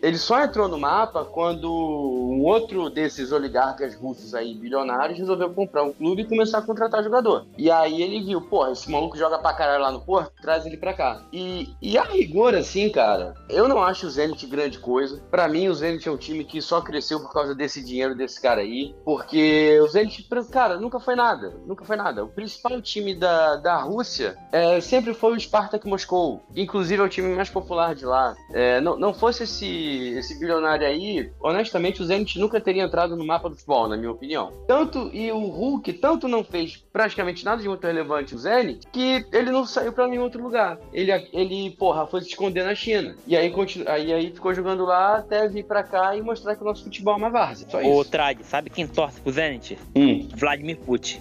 ele só entrou no mapa quando um outro desses oligarcas russos aí, bilionários, resolveu comprar um clube e começar a contratar jogador. E aí ele viu, porra, esse maluco joga pra caralho lá no Porto, traz ele pra cá. E, e a rigor, assim, cara, eu não acho o Zenit grande coisa. Pra mim, o Zenit é um time que só cresceu por causa desse dinheiro desse cara aí, porque o Zenit, cara, nunca foi nada, nunca foi nada. O principal time da, da Rússia é, sempre foi o Spartak Moscou, inclusive é o time mais popular de lá. É, não, não fosse esse, esse bilionário aí, honestamente, o Zenit nunca teria entrado no mapa do futebol, na minha opinião. Tanto, e o Hulk tanto não fez praticamente nada de muito relevante no Zenit, que ele não saiu pra nenhum outro lugar. Ele, ele porra, foi se esconder na China. E aí, continu, aí, aí ficou jogando lá até vir pra cá e mostrar que o nosso futebol é uma várzea. Só Ô, isso. Trad, sabe quem torce pro Zenit? Hum. Vladimir Putin.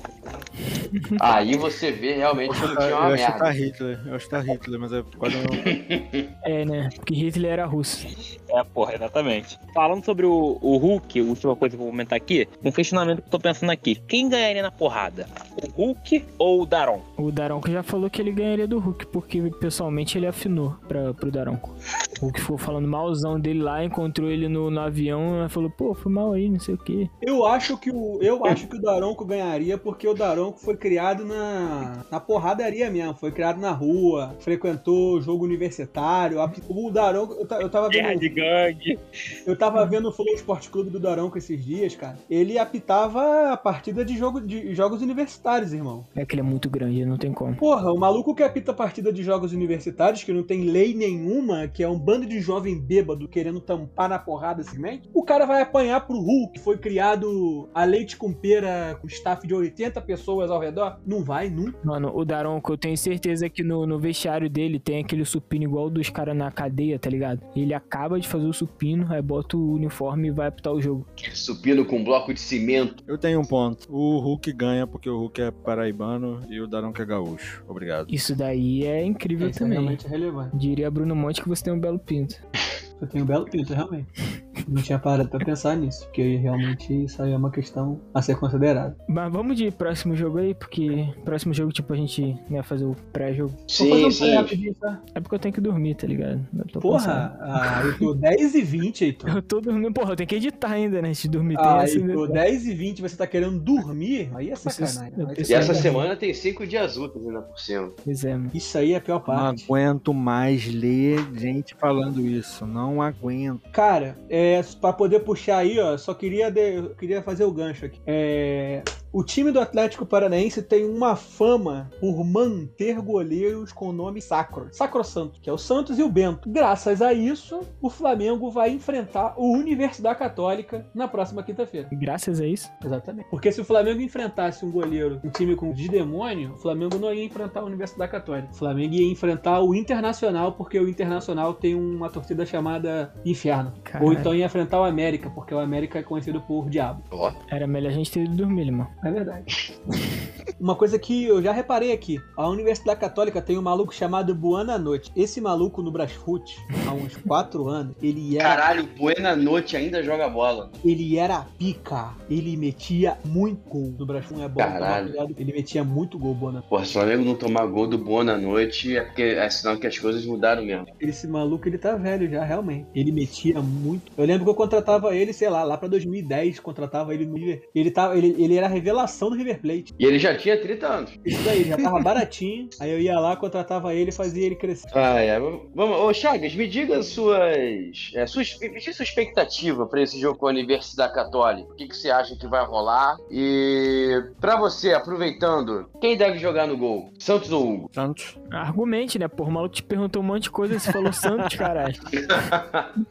Aí você vê realmente que o time é Eu uma acho que tá merda. Hitler, eu acho que tá Hitler, mas é quase não. É, né? Porque Hitler era russo. É, porra, exatamente. Falando sobre o, o Hulk, a última coisa que eu vou comentar aqui, um questionamento que eu tô pensando aqui. Quem ganharia na porrada? O Hulk ou o Daron? O Daronco já falou que ele ganharia do Hulk, porque pessoalmente ele afinou pra, pro Daronco. O Hulk ficou falando malzão dele lá, encontrou ele no, no avião e falou, pô, foi mal aí, não sei o quê. Eu acho que o, eu acho que o Daronco ganharia porque o Daronco foi criado na, na porradaria mesmo. Foi criado na rua, frequentou jogo universitário. A- O Daronco, eu, eu tava Guerra vendo. de gangue. Eu tava vendo o Flow Esporte Clube do Daronco esses dias, cara. Ele apitava a partida de, jogo, de jogos universitários, irmão. É que ele é muito grande, não tem como. Porra, o maluco que apita a partida de jogos universitários, que não tem lei nenhuma, que é um bando de jovem bêbado querendo tampar na porrada simplesmente, o cara vai apanhar pro Hulk, que foi criado a leite com pera com staff de 80 pessoas ao redor? Não vai, nunca. Mano, o Daronco, eu tenho certeza que no, no vestiário dele tem aquele supino igual dos caras na cadeia, tá ligado? Ele acaba de fazer o supino, aí bota o uniforme e vai apitar o jogo. Supino com bloco de cimento. Eu tenho um ponto. O Hulk ganha porque o Hulk é paraibano e o Daronco é gaúcho. Obrigado. Isso daí é incrível Isso é também. realmente relevante. Diria Bruno Monte que você tem um belo pinto. Eu tenho um belo pinto, realmente. Não tinha parado pra pensar nisso, porque realmente isso aí é uma questão a ser considerada. Mas vamos de próximo jogo aí, porque próximo jogo, tipo, a gente vai fazer o pré-jogo. Sim, um sim. rapidinho, tá? É porque eu tenho que dormir, tá ligado? Eu tô Porra, ah, eu tô 10 e 20, Heitor. Eu tô dormindo. Porra, eu tenho que editar ainda, né? Antes de dormir. Tem Ah, essa Heitor, detalhe. 10 e 20 você tá querendo dormir? Aí é sacanagem. eu preciso- E essa semana tem cinco dias úteis ainda por cima. Pois é, mano. Isso aí é a pior Não parte. aguento mais ler gente falando isso. Não aguento. Cara, é, pra poder puxar aí, ó, só queria, de- queria fazer o gancho aqui. É, o time do Atlético Paranaense tem uma fama por manter goleiros com nome sacro. Sacrosanto, que é o Santos e o Bento. Graças a isso, o Flamengo vai enfrentar o Universidade Católica na próxima quinta-feira. E graças a isso. Exatamente. Porque se o Flamengo enfrentasse um goleiro, um time com de demônio, o Flamengo não ia enfrentar a Universidade Católica. O Flamengo ia enfrentar o Internacional, porque o Internacional tem uma torcida chamada Inferno. Caralho. Ou então ia enfrentar o América, porque o América é conhecido por Diabo. Era melhor a gente ter ido dormir, irmão. É verdade. Uma coisa que eu já reparei aqui: a Universidade Católica tem um maluco chamado Buana Noite. Esse maluco no Brasfoot, há uns 4 anos, ele era. Caralho, Buena Noite ainda joga bola. Ele era pica. Ele metia muito gol. No Brasfoot é bom. Caralho. tomar cuidado. Ele metia muito gol, Buana. Porra, se o Flamengo não tomar gol do Boa Noite, é, porque, é sinal que as coisas mudaram mesmo. Esse maluco, ele tá velho já, realmente. Ele metia muito. Eu lembro que eu contratava ele, sei lá, lá pra 2010, contratava ele no. Ele, tava, ele, ele era a revelação do River Plate. E ele já tinha 30 anos. Isso daí, já tava baratinho. Aí eu ia lá, contratava ele e fazia ele crescer. Ah, é. Vamos, ô Chagas, me diga suas. É, suas me diga sua expectativa pra esse jogo com a Universidade Católica. O que, que você acha que vai rolar? E pra você, aproveitando, quem deve jogar no gol? Santos ou Hugo? Santos. Argumente, né? Porra, o maluco te perguntou um monte de coisa e você falou Santos, caralho.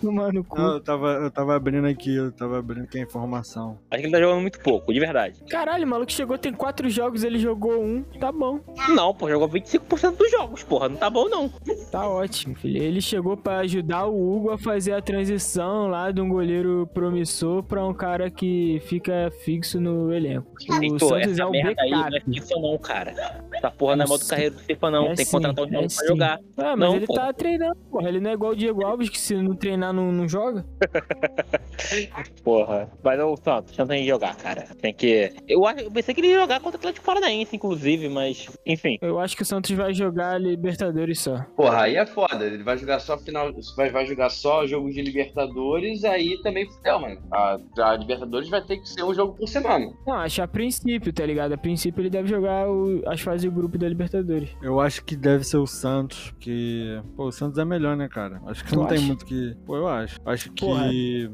Cu. Não, eu tava, eu tava abrindo aqui, eu tava abrindo aqui a informação. Acho que ele tá jogando muito pouco, de verdade. Caralho, o maluco chegou, tem quatro jogos, ele jogou um. Tá bom. Não, pô, jogou 25% dos jogos, porra. Não tá bom, não. Tá ótimo, filho. Ele chegou pra ajudar o Hugo a fazer a transição lá de um goleiro promissor pra um cara que fica fixo no elenco. O Heitor, Santos essa é o merda aí não é. FIFA não, cara. Essa porra não é modo carreira do FIFA não. É Tem que contratar os é malucos pra sim. jogar. Ah, mas Não, ele pô. tá treinando, porra. Ele não é igual o Diego Alves, que se não treinar não, não joga. Porra. Mas o Santos não tem que jogar, cara. Tem que. Eu, acho, eu pensei que ele ia jogar contra o Atlético Paranaense, inclusive, mas. Enfim. Eu acho que o Santos vai jogar Libertadores só. Porra, aí é foda. Ele vai jogar só final. Vai, vai jogar só jogos de Libertadores, aí também fudeu, mano. A, a Libertadores vai ter que ser um jogo por semana. Não, acho a princípio, tá ligado? A princípio ele deve jogar o- as fases do grupo da Libertadores. Eu acho que deve ser o Santos, porque. Pô, o Santos é melhor, né, cara? Acho que Tu não tem acha? muito que. Pô, eu acho. Acho que. Porra.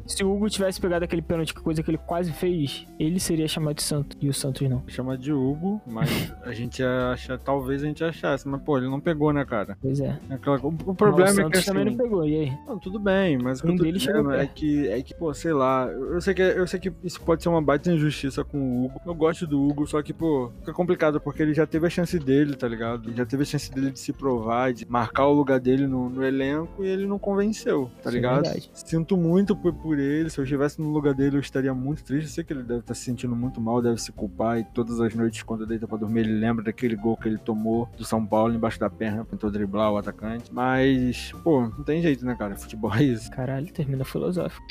Se o Hugo tivesse pegado aquele pênalti, que coisa que ele quase fez, ele seria chamado de Santos. E o Santos não. Chama de Hugo, mas a gente acha, talvez a gente achasse, mas pô, ele não pegou, né, cara? Pois é. É aquela- o, o problema o é que Santos também assim, não pegou. E aí? Não, tudo bem, mas o que Um eu dizendo é que, é que, pô, sei lá, eu sei que, eu sei que isso pode ser uma baita injustiça com o Hugo. Eu gosto do Hugo, só que, pô, fica complicado porque ele já teve a chance dele, tá ligado? Ele já teve a chance dele de se provar, de marcar o lugar dele no, no elenco e ele não convenceu, tá Isso é ligado? verdade. Sinto muito por, por ele, se eu estivesse no lugar dele eu estaria muito triste. Eu sei que ele deve estar se sentindo muito mal, deve se culpar e todas as noites quando deita pra dormir ele lembra daquele gol que ele tomou do São Paulo embaixo da perna, tentou driblar o atacante. Mas, pô, não tem jeito, né, cara? Futebol é isso. Caralho, termina filosófico.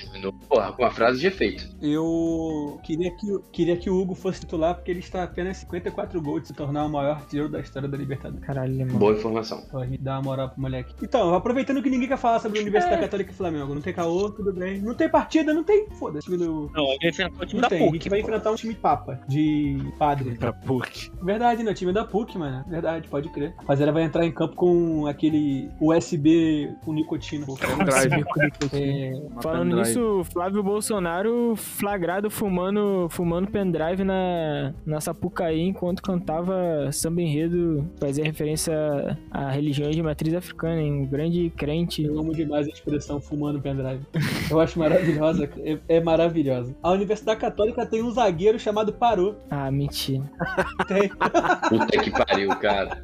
Porra, com a frase de efeito. Eu queria que, queria que o Hugo fosse titular porque ele está apenas 54 gols de se tornar o maior artilheiro da história da Libertadores. Caralho, Lemão. Boa informação. Pode dar uma moral pro moleque. Então, aproveitando que ninguém quer falar sobre a Universidade Católica e Flamengo. Não tem caô, tudo bem. Não tem partida, não tem. Foda-se. Não, ele enfrentou o time Não da tem. A PUC. gente vai enfrentar um time papa, de padre. Da PUC. Verdade, né? O time da PUC, mano. Verdade, pode crer. A rapaziada vai entrar em campo com aquele USB com nicotina. Drive. É, Uma Falando pendrive. nisso, Flávio Bolsonaro flagrado fumando, fumando pendrive na, na Sapucaí enquanto cantava samba enredo, fazia referência a religiões de matriz africana, hein? um grande crente. Eu amo demais a expressão fumando pendrive. Eu acho maravilhosa. É, é maravilhosa. A Universidade Católica tem um zagueiro chamado Parô. Ah, mentira. Tem. Puta que pariu, cara.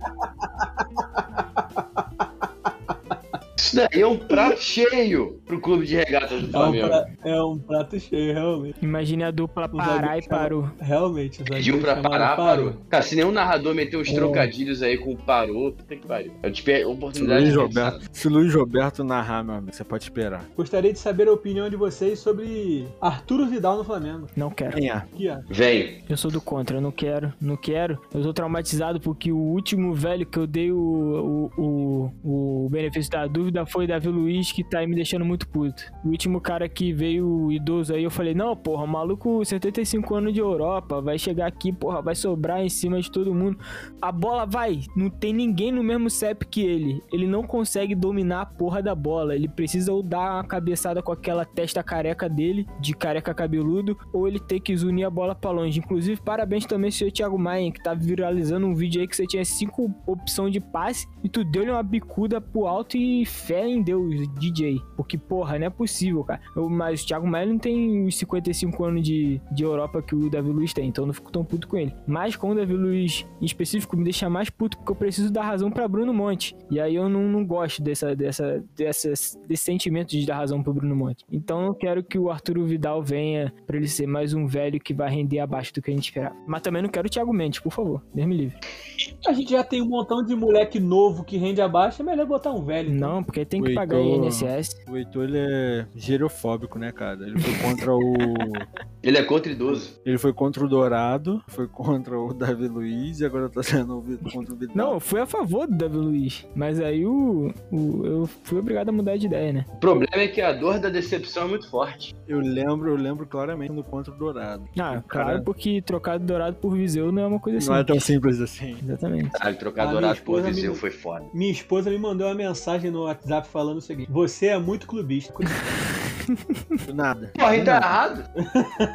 Isso daí é um prato cheio pro clube de regatas do É um, Flamengo. pra- é um prato cheio, realmente. Imagine a dupla Pará zagueiro e parou. Realmente, o zagueiro Pediu pra parar, parou. Cara, se nenhum narrador meteu uns É. trocadilhos aí com o parou, puta que pariu. Eu tive a Se oportunidade Luiz, de Roberto, se Luiz Roberto narrar, meu amigo, você pode esperar. Gostaria de saber a opinião de vocês sobre Arturo Vidal no Flamengo. Não quero. Quem é? Vem. Eu sou do contra, eu não quero, não quero. Eu tô traumatizado porque o último velho que eu dei o, o, o, o benefício da dúvida foi Davi Luiz, que tá aí me deixando muito puto. O último cara que veio idoso aí, eu falei, não, porra, maluco, 75 anos de Europa, vai chegar aqui, porra, vai sobrar em cima de todo mundo. A bola vai, não tem ninguém no mesmo CEP que ele. Ele não consegue dominar a porra da bola. Ele precisa ou dar uma cabeçada com aquela testa careca dele, de careca cabeludo, ou ele ter que zunir a bola pra longe. Inclusive, parabéns também senhor Thiago Maia, que tá viralizando um vídeo aí que você tinha cinco opções de passe e tu deu-lhe uma bicuda pro alto e fé em Deus, DJ. Porque, porra, não é possível, cara. Eu, mas o Thiago Maia não tem os 55 anos de, de Europa que o Davi Luiz tem, então eu não fico tão puto com ele. Mas com o Davi Luiz em específico me deixa mais puto porque eu preciso dar razão para Bruno Monte. E aí eu não, não gosto dessa, dessa, dessa, desse sentimento de dar razão pro Bruno Monte. Então eu quero que o Arturo Vidal venha para ele ser mais um velho que vai render abaixo do que a gente esperava. Mas também não quero o Thiago Mendes, por favor. Deus me livre. A gente já tem um montão de moleque novo que rende abaixo, é melhor botar um velho. Não, porque tem que o pagar Heitor, INSS. O Heitor, ele é gerofóbico, né, cara? Ele foi contra o... ele é contra idoso. Ele foi contra o Dourado, foi contra o Davi Luiz e agora tá sendo contra o Vidal. Não, eu fui a favor do Davi Luiz, mas aí o, o, eu fui obrigado a mudar de ideia, né? O problema é que a dor da decepção é muito forte. Eu lembro, eu lembro claramente no contra o Dourado. Ah, claro, cara... porque trocar Dourado por Viseu não é uma coisa simples. Não é tão simples assim. Exatamente. Ah, trocar Dourado por Viseu me... foi foda. Minha esposa me mandou uma mensagem no WhatsApp falando o seguinte: Você é muito clubista. Nada. Porra, tá errado.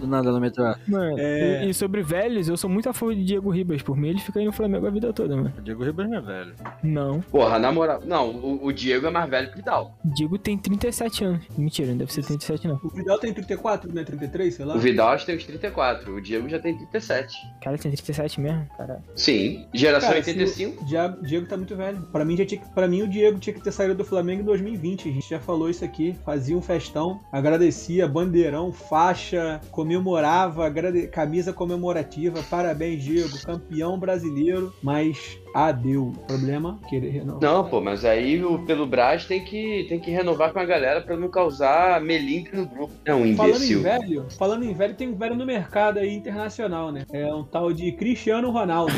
do nada no metrô. Mano, é... e, e, sobre velhos, eu sou muito a favor de Diego Ribas. Por mim, ele fica aí no Flamengo a vida toda, mano. O Diego Ribas não é velho. Não. Porra, na moral. Não, o, o, Diego é mais velho que o Vidal. Diego tem 37 anos. Mentira, não deve ser 37, não. O Vidal tem 34, né? 33, sei lá. O Vidal acho que tem uns 34. O Diego já tem 37. Cara, tem 37 mesmo? Caralho. Sim. Geração Cara, 85. O Diego tá muito velho. Pra mim, já tinha, pra mim, o Diego tinha que ter saído do Flamengo em 2020. A gente já falou isso aqui. Fazia um festão, agradecia, bandeirão, faixa, comemorava, camisa comemorativa, parabéns, Diego, campeão brasileiro, mas Adeu. Problema querer renovar. Não, pô, mas aí o, pelo Braz tem que, tem que renovar com a galera pra não causar melindre no grupo. É um imbecil. Falando em velho, falando em velho, tem um velho no mercado aí internacional, né? É um tal de Cristiano Ronaldo.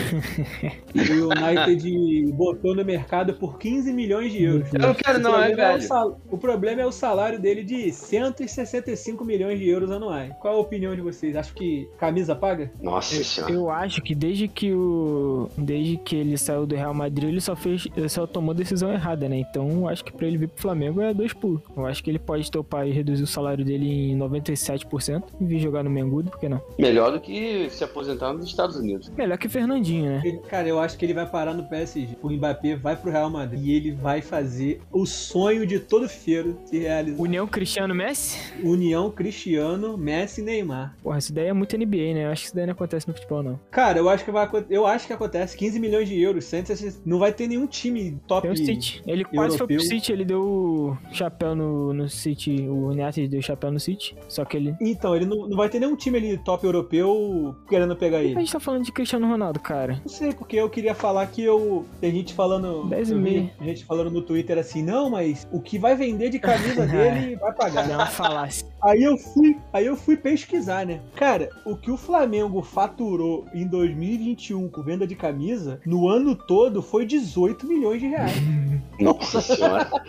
e o United botou no mercado por 15 milhões de euros. Eu não quero, não, é velho. É o, sal... o, problema é o salário dele de 165 milhões de euros anuais. Qual a opinião de vocês? Acho que camisa paga? Nossa eu, senhora. Eu acho que desde que o. Desde que ele saiu do Real Madrid, ele só fez, ele só tomou decisão errada, né? Então, acho que para ele vir pro Flamengo é dois pulos. Eu acho que ele pode topar e reduzir o salário dele em 97% e vir jogar no Mengudo, por que não? Melhor do que se aposentar nos Estados Unidos. Melhor que Fernandinho, né? Cara, eu acho que ele vai parar no PSG. O Mbappé vai pro Real Madrid e ele vai fazer o sonho de todo feiro se realizar. União Cristiano Messi? União Cristiano Messi e Neymar. Porra, isso daí é muito NBA, né? Eu acho que isso daí não acontece no futebol, não. Cara, eu acho que vai eu acho que acontece 15 milhões de euros euros. não vai ter nenhum time top. Tem o City. Ele quase europeu. foi pro City, ele deu chapéu no, no City. O United deu chapéu no City. Só que ele. Então, ele não, não vai ter nenhum time ali top europeu querendo pegar ele. A gente tá falando de Cristiano Ronaldo, cara. Não sei, porque eu queria falar que eu. Tem gente falando. 10 e meio. Gente falando no Twitter assim, não, mas o que vai vender de camisa dele vai pagar. Não falasse. Aí eu fui, aí eu fui pesquisar, né? Cara, o que o Flamengo faturou em 2021 com venda de camisa, no ano todo foi 18 milhões de reais. Nossa senhora.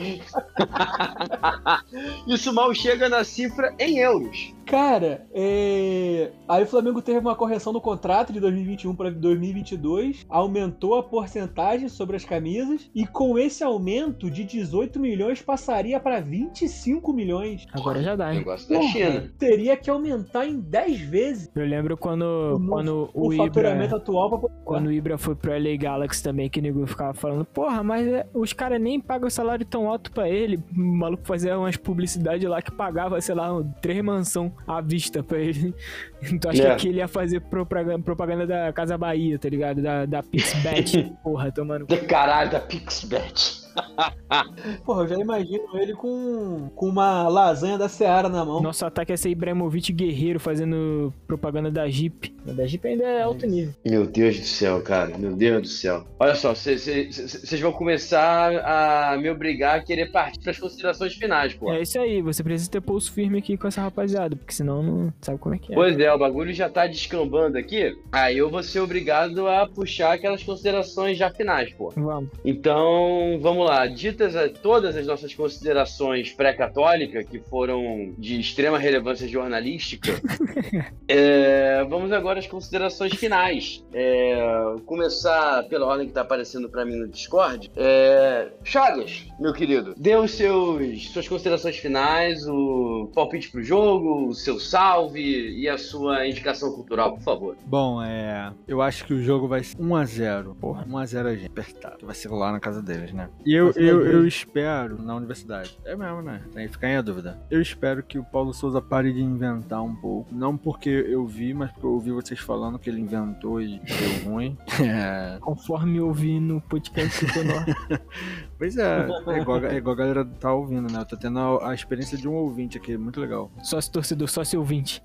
Isso mal chega na cifra em euros. Cara, é... aí o Flamengo teve uma correção no contrato de 2021 para 2022, aumentou a porcentagem sobre as camisas e com esse aumento de 18 milhões passaria para 25 milhões. Agora já dá, hein? Negócio da China. Teria que aumentar em 10 vezes. Eu lembro quando o, quando o, o Ibra, faturamento atual pra... quando o Ibra foi pro LA Galaxy também que o nego ficava falando, porra, mas é, os caras nem pagam salário tão alto para ele. O maluco fazia umas publicidades lá que pagava, sei lá, três mansão à vista pra ele. Então acho yeah. que ele ia fazer propaganda da Casa Bahia, tá ligado? Da, da Pixbet. Porra, tomando. Caralho, da Pixbet. Porra, eu já imagino ele com, com uma lasanha da Seara na mão. Nosso ataque é ser Ibrahimovic guerreiro fazendo propaganda da Jeep. A da Jeep ainda é alto nível. Meu Deus do céu, cara. Meu Deus do céu. Olha só, vocês vão começar a me obrigar a querer partir para as considerações finais, pô. É isso aí, você precisa ter pulso firme aqui com essa rapaziada, porque senão não sabe como é que é. Pois é, o bagulho já tá descambando aqui. Aí eu vou ser obrigado a puxar aquelas considerações já finais, pô. Vamos. Então, vamos vamos lá. Ditas a, todas as nossas considerações pré-católicas, que foram de extrema relevância jornalística, é, vamos agora às considerações finais. É, começar pela ordem que está aparecendo para mim no Discord. É, Chagas, meu querido, dê os seus suas considerações finais, o palpite pro jogo, o seu salve e a sua indicação cultural, por favor. Bom, é, eu acho que o jogo vai ser 1 a 0. Porra, 1 a 0 a gente apertado. Vai ser lá na casa deles, né? E eu, eu, eu espero na universidade. É mesmo, né? Tem que ficar em dúvida. Eu espero que o Paulo Souza pare de inventar um pouco. Não porque eu vi, mas porque eu ouvi vocês falando que ele inventou e deu ruim. É... Conforme eu vi no podcast do Pois é, é igual, é igual a galera tá ouvindo, né? Eu tô tendo a, a experiência de um ouvinte aqui, muito legal. Sócio torcedor, sócio ouvinte.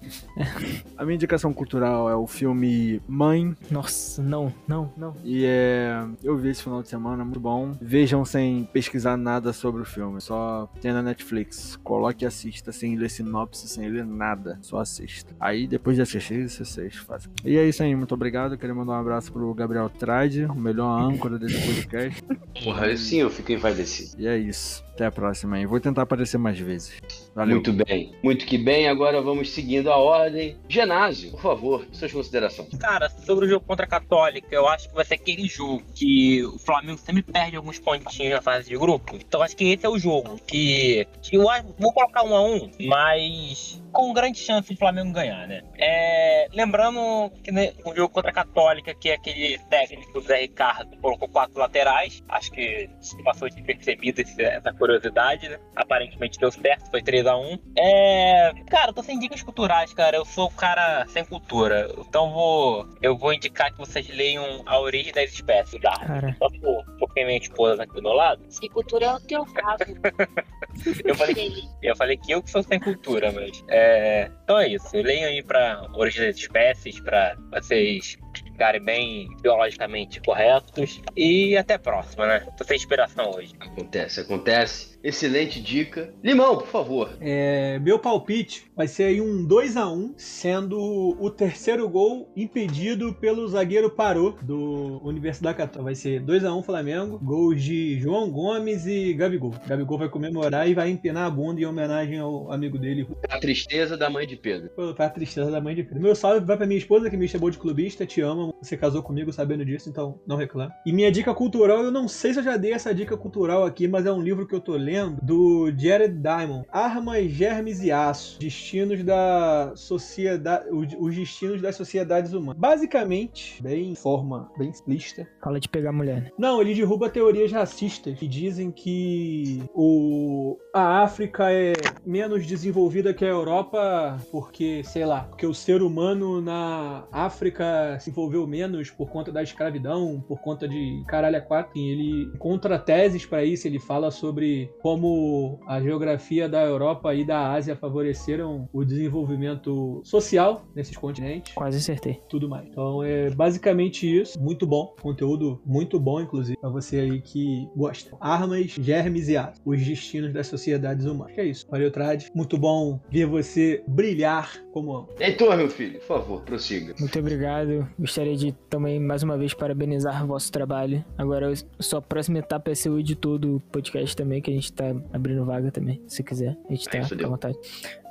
a minha indicação cultural é o filme Mãe. Nossa, não, não, não. E é. Eu vi esse final de semana, muito bom. Vejam sem pesquisar nada sobre o filme, só tem na Netflix. Coloque e assista sem ler sinopse, sem ler nada, só assista. Aí depois de assistir, vocês fazem. E é isso aí, muito obrigado. Queria mandar um abraço pro Gabriel Trade, o melhor âncora desse podcast. Porra, sim, eu fico envaidecido. E é isso. Até a próxima aí. Vou tentar aparecer mais vezes. Valeu. Muito bem. Muito que bem. Agora vamos seguindo a ordem. Genásio, por favor, suas considerações. Cara, sobre o jogo contra a Católica, eu acho que vai ser aquele jogo que o Flamengo sempre perde alguns pontinhos na fase de grupo. Então acho que esse é o jogo. Que, que eu vou colocar um a um, mas com grande chance de Flamengo ganhar, né? É, lembrando que né, o jogo contra a Católica, que é aquele técnico, o Zé Ricardo, colocou quatro laterais. Acho que passou de percebido essa curiosidade, né? Aparentemente deu certo, foi 3x1. É, cara, eu tô sem dicas culturais, cara. Eu sou o cara sem cultura. Então vou, eu vou indicar que vocês leiam A Origem das Espécies da Cara. Só por, porque minha esposa aqui do meu lado. Se cultura é o teu caso. eu, falei, eu falei que eu que sou sem cultura, mas. É, então é isso. Leiam aí pra Origem das Espécies, pra vocês ficarem bem biologicamente corretos. E até a próxima, né? Tô sem inspiração hoje. Acontece, acontece. Excelente dica. Limão, por favor. É, meu palpite vai ser aí um 2 a 1 sendo o terceiro gol impedido pelo zagueiro Parô do Universidade Católica. Vai ser 2 a 1 Flamengo, gols de João Gomes e Gabigol. Gabigol vai comemorar e vai empinar a bunda em homenagem ao amigo dele. A tristeza da mãe de Pedro. Pô, a tristeza da mãe de Pedro. Meu salve vai pra minha esposa que me chamou de clubista, te amo. Você casou comigo sabendo disso, então não reclame. E minha dica cultural, eu não sei se eu já dei essa dica cultural aqui, mas é um livro que eu tô lendo lendo do Jared Diamond. Armas, germes e aço. Destinos da sociedade. Os destinos das sociedades humanas. Basicamente, bem forma bem explícita. Fala de pegar mulher. Né? Não, ele derruba teorias racistas que dizem que o, a África é menos desenvolvida que a Europa porque, sei lá, porque o ser humano na África se envolveu menos por conta da escravidão, por conta de caralho a quatro. Ele contra teses para isso, ele fala sobre como a geografia da Europa e da Ásia favoreceram o desenvolvimento social nesses continentes. Quase acertei. Tudo mais. Então é basicamente isso. Muito bom. Conteúdo muito bom, inclusive, para você aí que gosta. Armas, germes e aço. Os destinos das sociedades humanas. Que é isso. Valeu, Trad. Muito bom ver você brilhar como. Heitor, meu filho, por favor, prossiga. Muito obrigado. Gostaria de também, mais uma vez, parabenizar o vosso trabalho. Agora, sua próxima etapa é ser o editor do podcast também, que a gente tá abrindo vaga também, se quiser. A gente tá à vontade.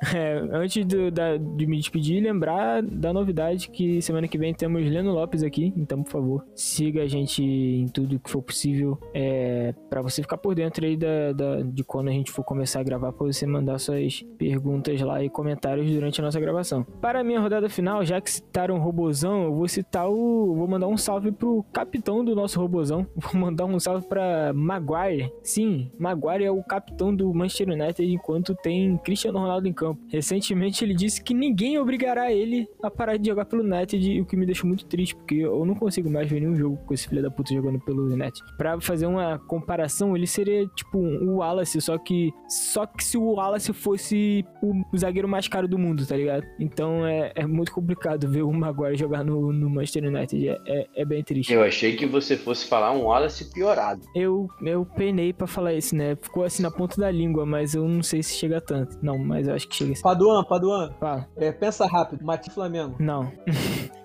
É, antes do, da, de me despedir, lembrar da novidade que semana que vem temos Leno Lopes aqui. Então, por favor, siga a gente em tudo que for possível é, para você ficar por dentro aí da, da, de quando a gente for começar a gravar, para você mandar suas perguntas lá e comentários durante a nossa gravação. Para a minha rodada final, já que citaram o Robozão, eu vou citar o. Vou mandar um salve pro capitão do nosso Robozão. Vou mandar um salve para Maguire. Sim, Maguire é o capitão do Manchester United enquanto tem Cristiano Ronaldo em campo. Recentemente ele disse que ninguém obrigará ele a parar de jogar pelo United, o que me deixou muito triste, porque eu não consigo mais ver nenhum jogo com esse filho da puta jogando pelo United. Pra fazer uma comparação, ele seria tipo o Wallace, só que só que se o Wallace fosse o zagueiro mais caro do mundo, tá ligado? Então é, é muito complicado ver o Maguire jogar no, no Manchester United, é, é, é, bem triste. Eu achei que você fosse falar um Wallace piorado. Eu, eu penei para falar isso, né? Ficou assim na ponta da língua, mas eu não sei se chega tanto. Não, mas eu acho que chega assim. Paduan, Paduan. Fala. É, pensa rápido. Mati Flamengo. Não.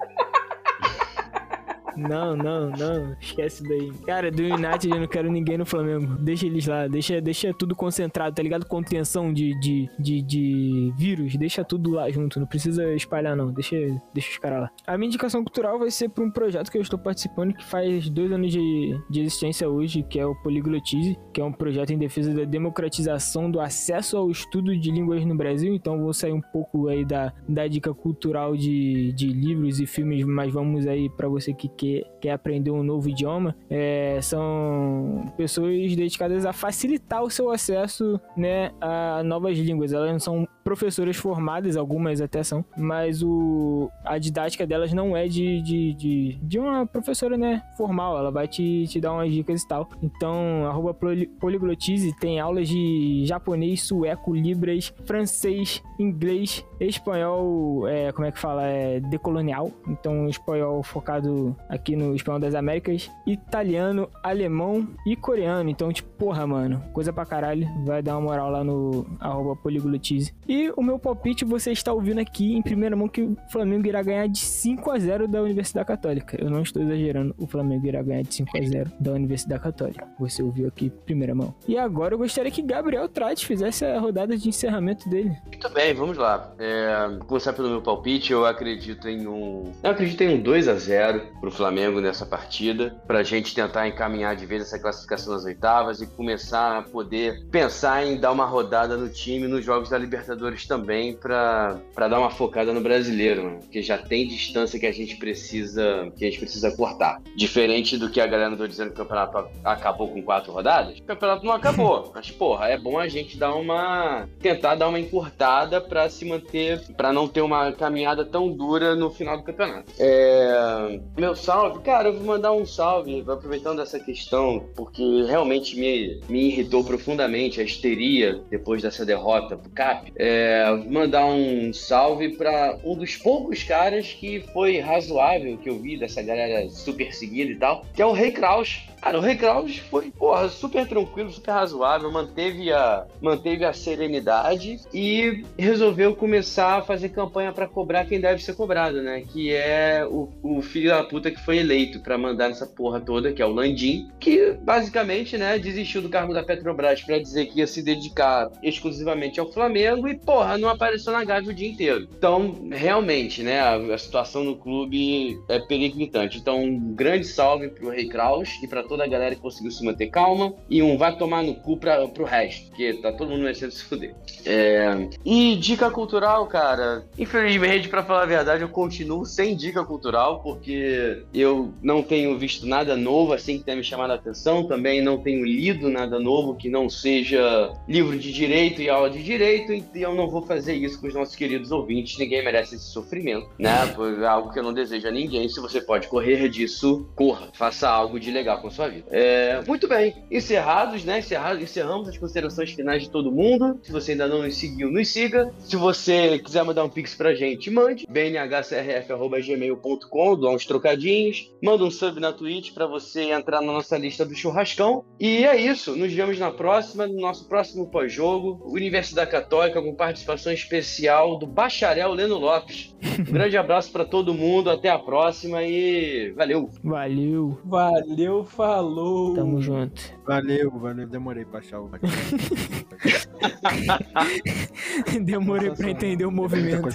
Não, não, não. Esquece daí. Cara, do United eu não quero ninguém no Flamengo. Deixa eles lá. Deixa, deixa tudo concentrado, tá ligado? Contenção de, de, de, de vírus. Deixa tudo lá junto. Não precisa espalhar, não. Deixa, deixa os caras lá. A minha indicação cultural vai ser pra um projeto que eu estou participando que faz dois anos de, de existência hoje, que é o Poliglotize, que é um projeto em defesa da democratização do acesso ao estudo de línguas no Brasil. Então vou sair um pouco aí da, da dica cultural de, de livros e filmes, mas vamos aí para você que quer, quer aprender um novo idioma. É, são pessoas dedicadas a facilitar o seu acesso né, a novas línguas. Elas não são professoras formadas, algumas até são, mas o, a didática delas não é de, de, de, de uma professora né, formal, ela vai te, te dar umas dicas e tal. Então, arroba poliglotize tem aulas de japonês, sueco, libras, francês, inglês, espanhol, é, como é que fala? É decolonial, então espanhol focado aqui no espanhol das Américas, italiano, alemão e coreano. Então, tipo, porra, mano, coisa pra caralho. Vai dar uma moral lá no arroba poliglotize. E o meu palpite você está ouvindo aqui em primeira mão que o Flamengo irá ganhar de 5 a 0 da Universidade Católica. Eu não estou exagerando, o Flamengo irá ganhar de 5 a 0 da Universidade Católica. Você ouviu aqui primeira mão. E agora eu gostaria que Gabriel Trate fizesse a rodada de encerramento dele. Muito bem, vamos lá. É, começar pelo meu palpite. Eu acredito em um. Eu acredito em um 2 a 0 pro Flamengo nessa partida. Pra gente tentar encaminhar de vez essa classificação nas oitavas e começar a poder pensar em dar uma rodada no time nos jogos da Libertadores Libertadores também para dar uma focada no brasileiro, mano, porque já tem distância que a gente precisa que a gente precisa cortar. Diferente do que a galera andou dizendo que o campeonato acabou com quatro rodadas, o campeonato não acabou. mas porra, é bom a gente dar uma tentar dar uma encurtada para se manter, para não ter uma caminhada tão dura no final do campeonato. É... meu salve, cara, eu vou mandar um salve aproveitando essa questão porque realmente me, me irritou profundamente a histeria depois dessa derrota pro Cap. É é, mandar um salve para um dos poucos caras que foi razoável que eu vi dessa galera super seguida e tal, que é o Rei Kraus. Cara, o Kraus foi, porra, super tranquilo, super razoável, manteve a, manteve a serenidade e resolveu começar a fazer campanha para cobrar quem deve ser cobrado, né? Que é o, o filho da puta que foi eleito para mandar nessa porra toda, que é o Landim, que basicamente, né, desistiu do cargo da Petrobras para dizer que ia se dedicar exclusivamente ao Flamengo e, porra, não apareceu na Gávea o dia inteiro. Então, realmente, né, a, a situação no clube é periclitante. Então, um grande salve pro Rei Kraus e para toda a galera que conseguiu se manter calma. E um vai tomar no cu pra, pro resto, porque tá todo mundo merecendo se fuder. É... E dica cultural, cara. Infelizmente, para falar a verdade, eu continuo sem dica cultural, porque eu não tenho visto nada novo assim que tenha me chamado a atenção. Também não tenho lido nada novo que não seja livro de direito e aula de direito. E eu não vou fazer isso com os nossos queridos ouvintes. Ninguém merece esse sofrimento, né? Por algo que eu não desejo a ninguém. Se você pode correr disso, corra. Faça algo de legal com sua sua vida. É, muito bem, encerrados, né? Encerrados, encerramos as considerações finais de todo mundo. Se você ainda não nos seguiu, nos siga. Se você quiser mandar um pix pra gente, mande. bnhcrf.gmail.com, dá uns trocadinhos. Manda um sub na Twitch para você entrar na nossa lista do churrascão. E é isso. Nos vemos na próxima, no nosso próximo pós-jogo. Universidade Católica com participação especial do bacharel Leno Lopes. Um grande abraço para todo mundo. Até a próxima e valeu. Valeu. Valeu, Fábio. Falou! Tamo junto. Valeu, valeu. Demorei pra achar o. Demorei pra entender o movimento.